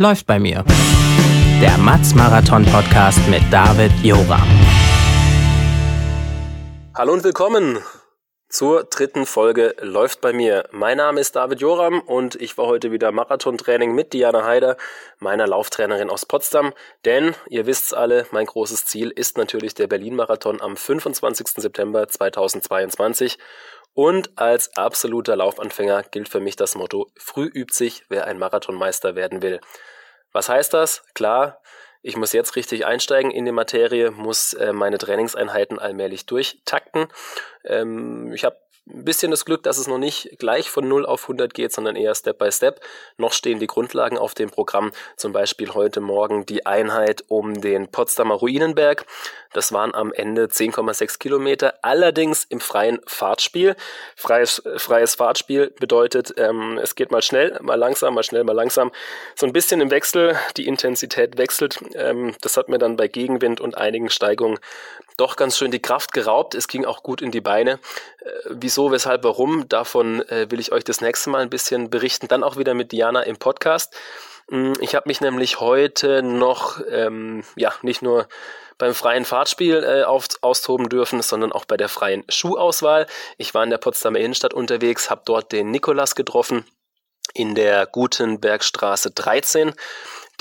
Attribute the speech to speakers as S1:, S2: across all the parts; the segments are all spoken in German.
S1: Läuft bei mir. Der Matz Marathon Podcast mit David Joram.
S2: Hallo und willkommen zur dritten Folge Läuft bei mir. Mein Name ist David Joram und ich war heute wieder Marathontraining mit Diana Heider, meiner Lauftrainerin aus Potsdam. Denn ihr wisst's alle, mein großes Ziel ist natürlich der Berlin-Marathon am 25. September 2022. Und als absoluter Laufanfänger gilt für mich das Motto, früh übt sich, wer ein Marathonmeister werden will. Was heißt das? Klar, ich muss jetzt richtig einsteigen in die Materie, muss äh, meine Trainingseinheiten allmählich durchtakten. Ähm, ich habe ein bisschen das Glück, dass es noch nicht gleich von 0 auf 100 geht, sondern eher Step by Step. Noch stehen die Grundlagen auf dem Programm, zum Beispiel heute Morgen die Einheit um den Potsdamer Ruinenberg. Das waren am Ende 10,6 Kilometer, allerdings im freien Fahrtspiel. Freies, freies Fahrtspiel bedeutet, ähm, es geht mal schnell, mal langsam, mal schnell, mal langsam. So ein bisschen im Wechsel, die Intensität wechselt. Ähm, das hat mir dann bei Gegenwind und einigen Steigungen doch ganz schön die Kraft geraubt. Es ging auch gut in die Beine. Äh, wieso, weshalb, warum, davon äh, will ich euch das nächste Mal ein bisschen berichten. Dann auch wieder mit Diana im Podcast. Mm, ich habe mich nämlich heute noch, ähm, ja, nicht nur beim freien Fahrtspiel äh, auf, austoben dürfen, sondern auch bei der freien Schuhauswahl. Ich war in der Potsdamer Innenstadt unterwegs, habe dort den Nikolas getroffen in der Gutenbergstraße 13.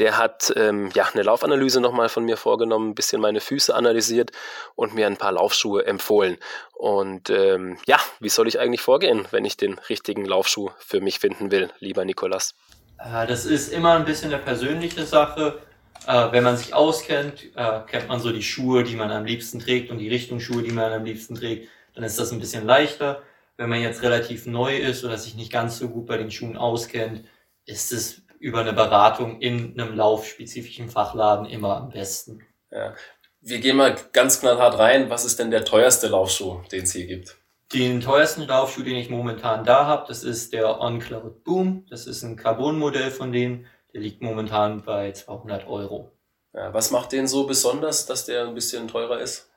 S2: Der hat ähm, ja eine Laufanalyse nochmal von mir vorgenommen, ein bisschen meine Füße analysiert und mir ein paar Laufschuhe empfohlen. Und ähm, ja, wie soll ich eigentlich vorgehen, wenn ich den richtigen Laufschuh für mich finden will, lieber Nikolas?
S3: Äh, das ist immer ein bisschen eine persönliche Sache. Äh, wenn man sich auskennt, äh, kennt man so die Schuhe, die man am liebsten trägt und die Richtungsschuhe, die man am liebsten trägt, dann ist das ein bisschen leichter. Wenn man jetzt relativ neu ist oder sich nicht ganz so gut bei den Schuhen auskennt, ist es über eine Beratung in einem laufspezifischen Fachladen immer am besten.
S2: Ja. Wir gehen mal ganz knallhart rein. Was ist denn der teuerste Laufschuh, den es hier gibt?
S3: Den teuersten Laufschuh, den ich momentan da habe, das ist der OnCloud Boom. Das ist ein Carbon-Modell von denen. Der liegt momentan bei 200 Euro.
S2: Ja, was macht den so besonders, dass der ein bisschen teurer ist?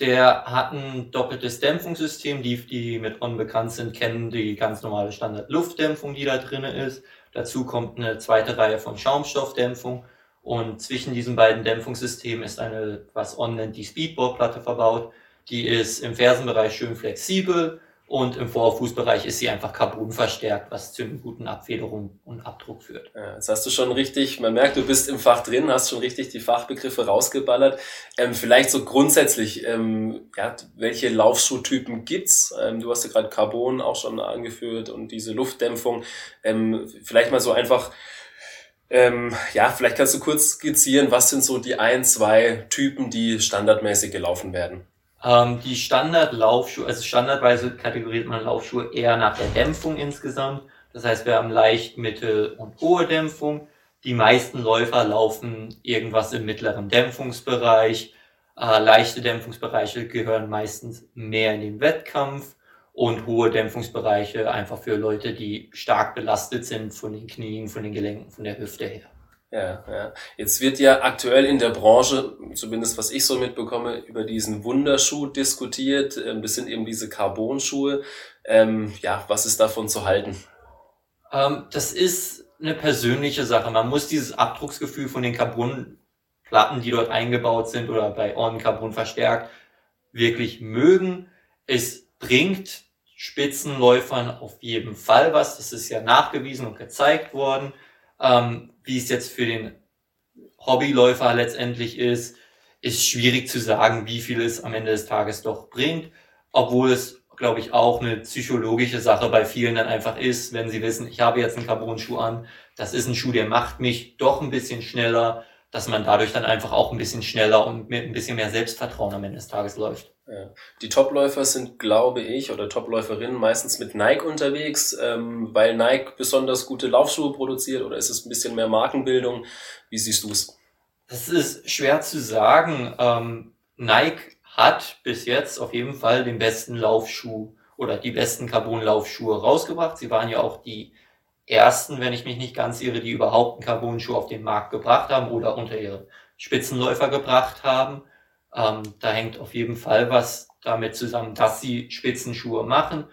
S3: Der hat ein doppeltes Dämpfungssystem. Die, die mit On bekannt sind, kennen die ganz normale Standard-Luftdämpfung, die da drin ist. Dazu kommt eine zweite Reihe von Schaumstoffdämpfung. Und zwischen diesen beiden Dämpfungssystemen ist eine, was On nennt, die Speedboard-Platte verbaut. Die ist im Fersenbereich schön flexibel und im Vorfußbereich ist sie einfach Carbon verstärkt, was zu einer guten Abfederung und Abdruck führt.
S2: Ja, jetzt hast du schon richtig, man merkt, du bist im Fach drin, hast schon richtig die Fachbegriffe rausgeballert. Ähm, vielleicht so grundsätzlich, ähm, ja, welche Laufschuhtypen gibt's? Ähm, du hast ja gerade Carbon auch schon angeführt und diese Luftdämpfung. Ähm, vielleicht mal so einfach, ähm, ja, vielleicht kannst du kurz skizzieren, was sind so die ein, zwei Typen, die standardmäßig gelaufen werden?
S3: Ähm, die Standardlaufschuhe, also standardweise kategoriert man Laufschuhe eher nach der Dämpfung insgesamt. Das heißt, wir haben leicht, mittel und hohe Dämpfung. Die meisten Läufer laufen irgendwas im mittleren Dämpfungsbereich. Äh, leichte Dämpfungsbereiche gehören meistens mehr in den Wettkampf und hohe Dämpfungsbereiche einfach für Leute, die stark belastet sind von den Knien, von den Gelenken, von der Hüfte her.
S2: Ja, ja. Jetzt wird ja aktuell in der Branche, zumindest was ich so mitbekomme, über diesen Wunderschuh diskutiert. Ähm, das sind eben diese Carbon-Schuhe. Ähm, ja, was ist davon zu halten?
S3: Ähm, das ist eine persönliche Sache. Man muss dieses Abdrucksgefühl von den Carbonplatten, die dort eingebaut sind oder bei On Carbon verstärkt, wirklich mögen. Es bringt Spitzenläufern auf jeden Fall was. Das ist ja nachgewiesen und gezeigt worden. Ähm, wie es jetzt für den Hobbyläufer letztendlich ist, ist schwierig zu sagen, wie viel es am Ende des Tages doch bringt, obwohl es, glaube ich, auch eine psychologische Sache bei vielen dann einfach ist, wenn sie wissen, ich habe jetzt einen Carbon-Schuh an, das ist ein Schuh, der macht mich doch ein bisschen schneller, dass man dadurch dann einfach auch ein bisschen schneller und mit ein bisschen mehr Selbstvertrauen am Ende des Tages läuft.
S2: Ja. Die Topläufer sind, glaube ich, oder Topläuferinnen meistens mit Nike unterwegs, ähm, weil Nike besonders gute Laufschuhe produziert oder ist es ein bisschen mehr Markenbildung? Wie siehst du es?
S3: Das ist schwer zu sagen. Ähm, Nike hat bis jetzt auf jeden Fall den besten Laufschuh oder die besten Carbon-Laufschuhe rausgebracht. Sie waren ja auch die ersten, wenn ich mich nicht ganz irre, die überhaupt einen Carbon-Schuh auf den Markt gebracht haben oder unter ihre Spitzenläufer gebracht haben. Ähm, da hängt auf jeden Fall was damit zusammen, dass sie Spitzenschuhe machen.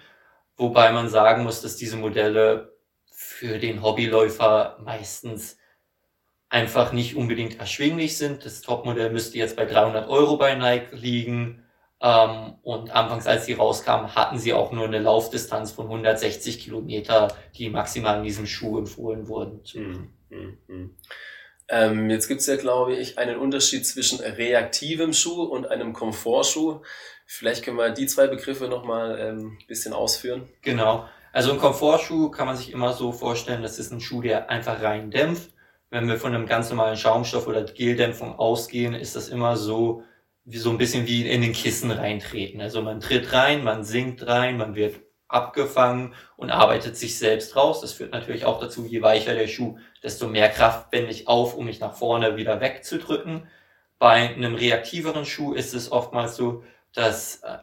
S3: Wobei man sagen muss, dass diese Modelle für den Hobbyläufer meistens einfach nicht unbedingt erschwinglich sind. Das Topmodell müsste jetzt bei 300 Euro bei Nike liegen. Ähm, und anfangs, als sie rauskamen, hatten sie auch nur eine Laufdistanz von 160 Kilometer, die maximal in diesem Schuh empfohlen wurden.
S2: Mhm. Mhm. Ähm, jetzt gibt's ja, glaube ich, einen Unterschied zwischen reaktivem Schuh und einem Komfortschuh. Vielleicht können wir die zwei Begriffe nochmal ähm, ein bisschen ausführen.
S3: Genau. Also ein Komfortschuh kann man sich immer so vorstellen, das ist ein Schuh, der einfach rein dämpft. Wenn wir von einem ganz normalen Schaumstoff oder Geldämpfung ausgehen, ist das immer so, so ein bisschen wie in den Kissen reintreten. Also man tritt rein, man sinkt rein, man wird abgefangen und arbeitet sich selbst raus. Das führt natürlich auch dazu, je weicher der Schuh, desto mehr Kraft wende ich auf, um mich nach vorne wieder wegzudrücken. Bei einem reaktiveren Schuh ist es oftmals so, dass äh,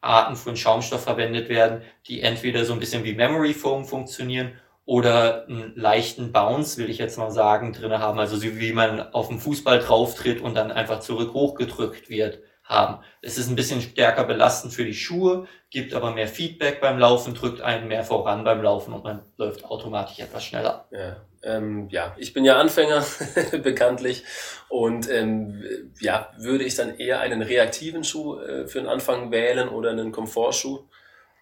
S3: Arten von Schaumstoff verwendet werden, die entweder so ein bisschen wie Memory Foam funktionieren oder einen leichten Bounce, will ich jetzt mal sagen, drinne haben. Also so wie man auf dem Fußball drauftritt und dann einfach zurück hochgedrückt wird haben. Es ist ein bisschen stärker belastend für die Schuhe, gibt aber mehr Feedback beim Laufen, drückt einen mehr voran beim Laufen und man läuft automatisch etwas schneller.
S2: Ja, ähm, ja ich bin ja Anfänger bekanntlich und ähm, ja, würde ich dann eher einen reaktiven Schuh äh, für den Anfang wählen oder einen Komfortschuh?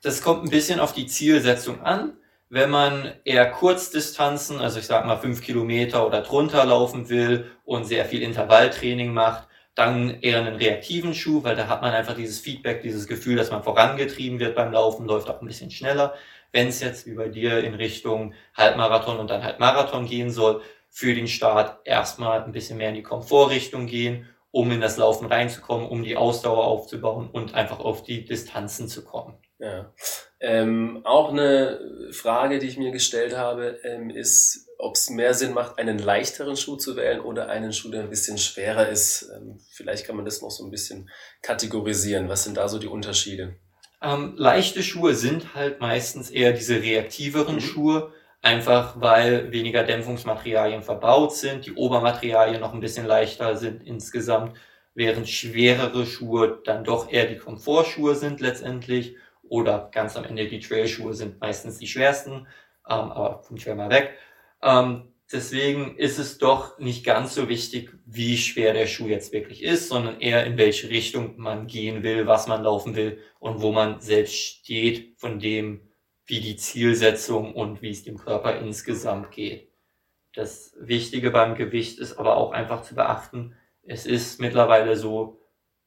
S3: Das kommt ein bisschen auf die Zielsetzung an. Wenn man eher Kurzdistanzen, also ich sag mal fünf Kilometer oder drunter laufen will und sehr viel Intervalltraining macht, dann eher einen reaktiven Schuh, weil da hat man einfach dieses Feedback, dieses Gefühl, dass man vorangetrieben wird beim Laufen, läuft auch ein bisschen schneller. Wenn es jetzt wie bei dir in Richtung Halbmarathon und dann Halbmarathon gehen soll, für den Start erstmal ein bisschen mehr in die Komfortrichtung gehen, um in das Laufen reinzukommen, um die Ausdauer aufzubauen und einfach auf die Distanzen zu kommen.
S2: Ja. Ähm, auch eine Frage, die ich mir gestellt habe, ähm, ist, ob es mehr Sinn macht, einen leichteren Schuh zu wählen oder einen Schuh, der ein bisschen schwerer ist. Ähm, vielleicht kann man das noch so ein bisschen kategorisieren. Was sind da so die Unterschiede?
S3: Ähm, leichte Schuhe sind halt meistens eher diese reaktiveren mhm. Schuhe, einfach weil weniger Dämpfungsmaterialien verbaut sind, die Obermaterialien noch ein bisschen leichter sind insgesamt, während schwerere Schuhe dann doch eher die Komfortschuhe sind letztendlich oder ganz am Ende die Trailschuhe sind meistens die schwersten, ähm, aber kommt schwer mal weg. Ähm, deswegen ist es doch nicht ganz so wichtig, wie schwer der Schuh jetzt wirklich ist, sondern eher in welche Richtung man gehen will, was man laufen will und wo man selbst steht von dem, wie die Zielsetzung und wie es dem Körper insgesamt geht. Das Wichtige beim Gewicht ist aber auch einfach zu beachten, es ist mittlerweile so,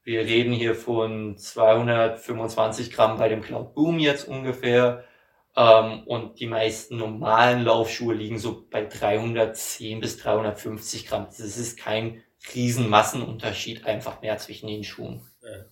S3: wir reden hier von 225 Gramm bei dem Cloud Boom jetzt ungefähr. Ähm, und die meisten normalen Laufschuhe liegen so bei 310 bis 350 Gramm. Das ist kein Riesenmassenunterschied einfach mehr zwischen den Schuhen. Ja.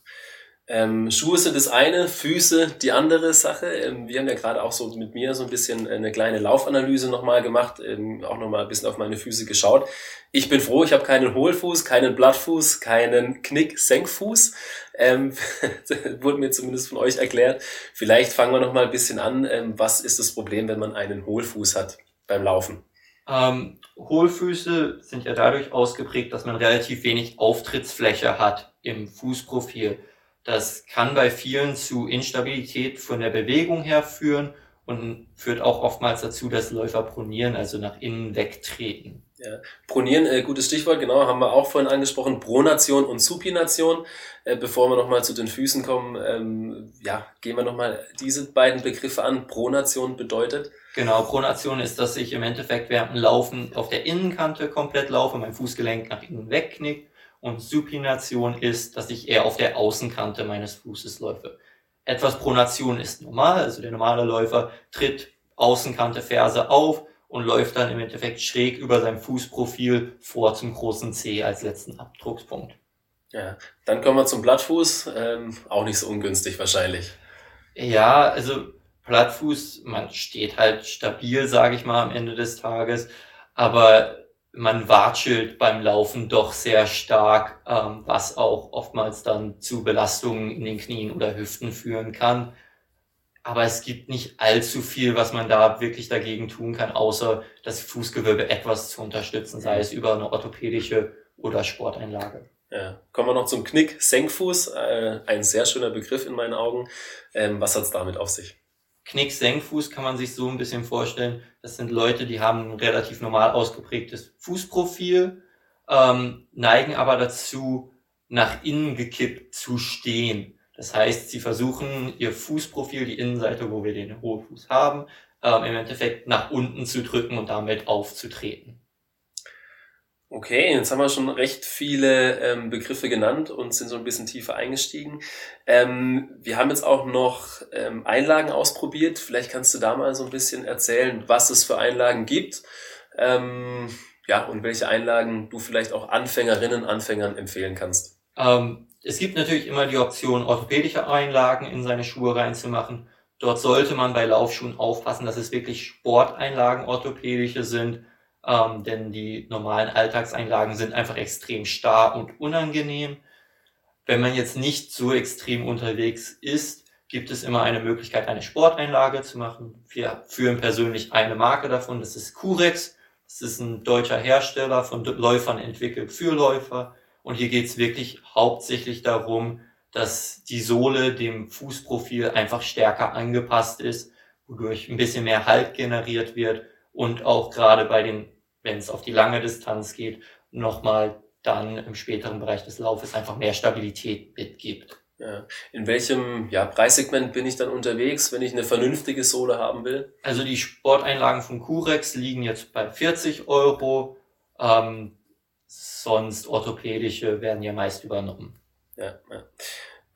S2: Ähm, Schuhe sind das eine, Füße die andere Sache. Ähm, wir haben ja gerade auch so mit mir so ein bisschen eine kleine Laufanalyse nochmal gemacht, ähm, auch nochmal ein bisschen auf meine Füße geschaut. Ich bin froh, ich habe keinen Hohlfuß, keinen Blattfuß, keinen Knick-Senkfuß. Ähm, wurde mir zumindest von euch erklärt. Vielleicht fangen wir nochmal ein bisschen an. Ähm, was ist das Problem, wenn man einen Hohlfuß hat beim Laufen?
S3: Ähm, Hohlfüße sind ja dadurch ausgeprägt, dass man relativ wenig Auftrittsfläche hat im Fußprofil. Das kann bei vielen zu Instabilität von der Bewegung her führen und führt auch oftmals dazu, dass Läufer pronieren, also nach innen wegtreten.
S2: Ja. Pronieren, äh, gutes Stichwort, genau, haben wir auch vorhin angesprochen. Pronation und Supination. Äh, bevor wir nochmal zu den Füßen kommen, ähm, ja, gehen wir nochmal diese beiden Begriffe an. Pronation bedeutet?
S3: Genau, Pronation ist, dass ich im Endeffekt während dem Laufen auf der Innenkante komplett laufe, mein Fußgelenk nach innen wegknickt und Supination ist, dass ich eher auf der Außenkante meines Fußes läufe. Etwas Pronation ist normal, also der normale Läufer tritt Außenkante Ferse auf und läuft dann im Endeffekt schräg über sein Fußprofil vor zum großen C als letzten Abdruckspunkt.
S2: Ja, dann kommen wir zum Plattfuß, ähm, auch nicht so ungünstig wahrscheinlich.
S3: Ja, also Plattfuß, man steht halt stabil, sage ich mal, am Ende des Tages, aber man watschelt beim Laufen doch sehr stark, ähm, was auch oftmals dann zu Belastungen in den Knien oder Hüften führen kann. Aber es gibt nicht allzu viel, was man da wirklich dagegen tun kann, außer das Fußgewölbe etwas zu unterstützen, sei es über eine orthopädische oder Sporteinlage.
S2: Ja. Kommen wir noch zum Knick, Senkfuß, äh, ein sehr schöner Begriff in meinen Augen. Ähm, was hat's damit auf sich?
S3: Knick-Senkfuß kann man sich so ein bisschen vorstellen. Das sind Leute, die haben ein relativ normal ausgeprägtes Fußprofil, ähm, neigen aber dazu, nach innen gekippt zu stehen. Das heißt, sie versuchen ihr Fußprofil, die Innenseite, wo wir den hohen Fuß haben, ähm, im Endeffekt nach unten zu drücken und damit aufzutreten.
S2: Okay, jetzt haben wir schon recht viele ähm, Begriffe genannt und sind so ein bisschen tiefer eingestiegen. Ähm, wir haben jetzt auch noch ähm, Einlagen ausprobiert. Vielleicht kannst du da mal so ein bisschen erzählen, was es für Einlagen gibt. Ähm, ja, und welche Einlagen du vielleicht auch Anfängerinnen, Anfängern empfehlen kannst.
S3: Ähm, es gibt natürlich immer die Option, orthopädische Einlagen in seine Schuhe reinzumachen. Dort sollte man bei Laufschuhen aufpassen, dass es wirklich Sporteinlagen orthopädische sind ähm, denn die normalen Alltagseinlagen sind einfach extrem starr und unangenehm. Wenn man jetzt nicht so extrem unterwegs ist, gibt es immer eine Möglichkeit, eine Sporteinlage zu machen. Wir führen persönlich eine Marke davon, das ist Curex. Das ist ein deutscher Hersteller von Läufern entwickelt für Läufer. Und hier geht es wirklich hauptsächlich darum, dass die Sohle dem Fußprofil einfach stärker angepasst ist, wodurch ein bisschen mehr Halt generiert wird und auch gerade bei den, wenn es auf die lange Distanz geht, nochmal dann im späteren Bereich des Laufes einfach mehr Stabilität mitgibt.
S2: Ja. In welchem ja, Preissegment bin ich dann unterwegs, wenn ich eine vernünftige Sohle haben will?
S3: Also die Sporteinlagen von Curex liegen jetzt bei 40 Euro. Ähm, sonst orthopädische werden ja meist übernommen.
S2: Ja, ja.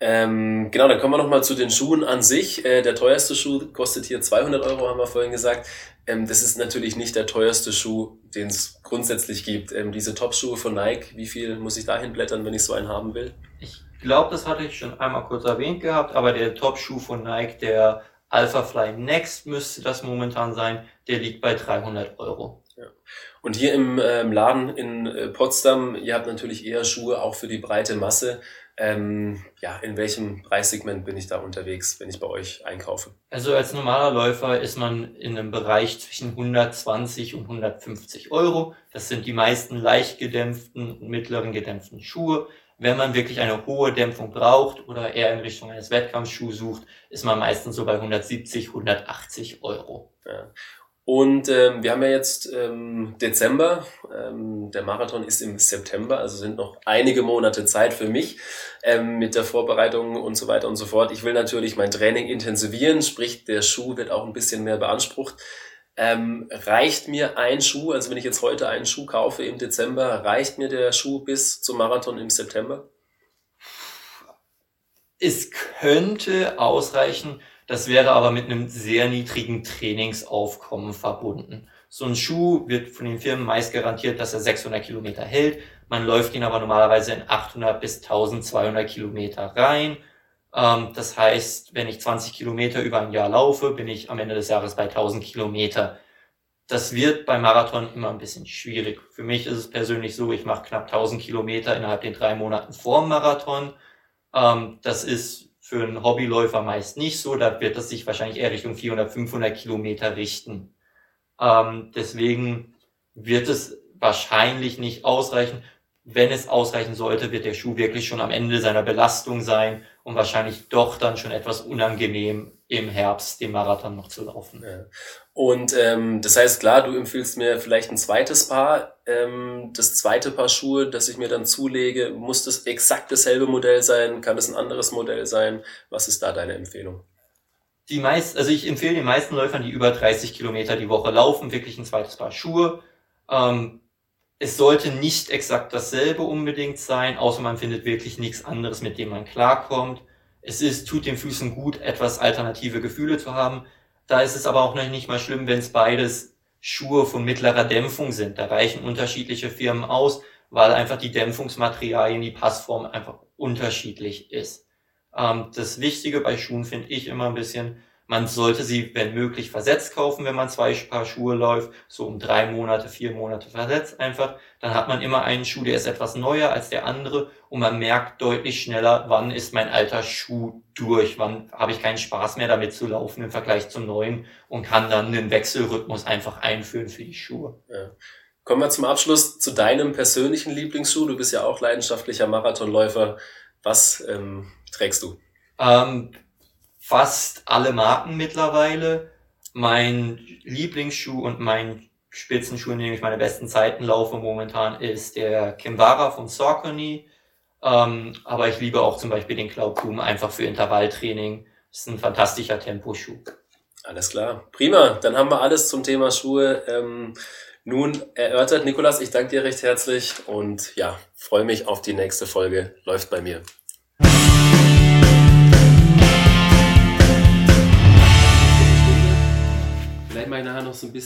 S2: Ähm, genau, dann kommen wir nochmal zu den Schuhen an sich. Äh, der teuerste Schuh kostet hier 200 Euro, haben wir vorhin gesagt. Ähm, das ist natürlich nicht der teuerste Schuh, den es grundsätzlich gibt. Ähm, diese Top-Schuhe von Nike, wie viel muss ich dahin blättern, wenn ich so einen haben will?
S3: Ich glaube, das hatte ich schon einmal kurz erwähnt gehabt, aber der Top-Schuh von Nike, der Alpha Fly Next müsste das momentan sein, der liegt bei 300 Euro.
S2: Ja. Und hier im ähm, Laden in äh, Potsdam, ihr habt natürlich eher Schuhe auch für die breite Masse. Ähm, ja, in welchem Preissegment bin ich da unterwegs, wenn ich bei euch einkaufe?
S3: Also als normaler Läufer ist man in einem Bereich zwischen 120 und 150 Euro. Das sind die meisten leicht gedämpften und mittleren gedämpften Schuhe. Wenn man wirklich eine hohe Dämpfung braucht oder eher in Richtung eines Wettkampfschuhs sucht, ist man meistens so bei 170, 180 Euro.
S2: Ja. Und ähm, wir haben ja jetzt ähm, Dezember, ähm, der Marathon ist im September, also sind noch einige Monate Zeit für mich ähm, mit der Vorbereitung und so weiter und so fort. Ich will natürlich mein Training intensivieren, sprich der Schuh wird auch ein bisschen mehr beansprucht. Ähm, reicht mir ein Schuh, also wenn ich jetzt heute einen Schuh kaufe im Dezember, reicht mir der Schuh bis zum Marathon im September?
S3: Es könnte ausreichen, das wäre aber mit einem sehr niedrigen Trainingsaufkommen verbunden. So ein Schuh wird von den Firmen meist garantiert, dass er 600 Kilometer hält. Man läuft ihn aber normalerweise in 800 bis 1200 Kilometer rein. Ähm, das heißt, wenn ich 20 Kilometer über ein Jahr laufe, bin ich am Ende des Jahres bei 1000 Kilometer. Das wird beim Marathon immer ein bisschen schwierig. Für mich ist es persönlich so, ich mache knapp 1000 Kilometer innerhalb den drei Monaten vor dem Marathon. Ähm, das ist für einen Hobbyläufer meist nicht so. Da wird es sich wahrscheinlich eher Richtung 400, 500 Kilometer richten. Ähm, deswegen wird es wahrscheinlich nicht ausreichen. Wenn es ausreichen sollte, wird der Schuh wirklich schon am Ende seiner Belastung sein und wahrscheinlich doch dann schon etwas unangenehm im Herbst den Marathon noch zu laufen. Ja.
S2: Und ähm, das heißt, klar, du empfiehlst mir vielleicht ein zweites Paar. Ähm, das zweite Paar Schuhe, das ich mir dann zulege, muss das exakt dasselbe Modell sein? Kann es ein anderes Modell sein? Was ist da deine Empfehlung?
S3: Die meist, also ich empfehle den meisten Läufern, die über 30 Kilometer die Woche laufen, wirklich ein zweites Paar Schuhe. Ähm, es sollte nicht exakt dasselbe unbedingt sein, außer man findet wirklich nichts anderes, mit dem man klarkommt. Es ist, tut den Füßen gut, etwas alternative Gefühle zu haben. Da ist es aber auch nicht mal schlimm, wenn es beides Schuhe von mittlerer Dämpfung sind. Da reichen unterschiedliche Firmen aus, weil einfach die Dämpfungsmaterialien, die Passform einfach unterschiedlich ist. Ähm, das Wichtige bei Schuhen finde ich immer ein bisschen, man sollte sie, wenn möglich, versetzt kaufen, wenn man zwei Paar Schuhe läuft, so um drei Monate, vier Monate versetzt einfach. Dann hat man immer einen Schuh, der ist etwas neuer als der andere und man merkt deutlich schneller, wann ist mein alter Schuh durch, wann habe ich keinen Spaß mehr damit zu laufen im Vergleich zum neuen und kann dann einen Wechselrhythmus einfach einführen für die Schuhe.
S2: Ja. Kommen wir zum Abschluss zu deinem persönlichen Lieblingsschuh. Du bist ja auch leidenschaftlicher Marathonläufer. Was ähm, trägst du?
S3: Ähm, fast alle Marken mittlerweile. Mein Lieblingsschuh und mein Spitzenschuh, in dem ich meine besten Zeiten laufe momentan, ist der Kimbara von Saucony. Ähm, aber ich liebe auch zum Beispiel den Cloud Boom einfach für Intervalltraining. Das ist ein fantastischer Temposchuh.
S2: Alles klar. Prima. Dann haben wir alles zum Thema Schuhe ähm, nun erörtert. Nikolas, ich danke dir recht herzlich und ja, freue mich auf die nächste Folge. Läuft bei mir. Mache ich nachher noch so ein bisschen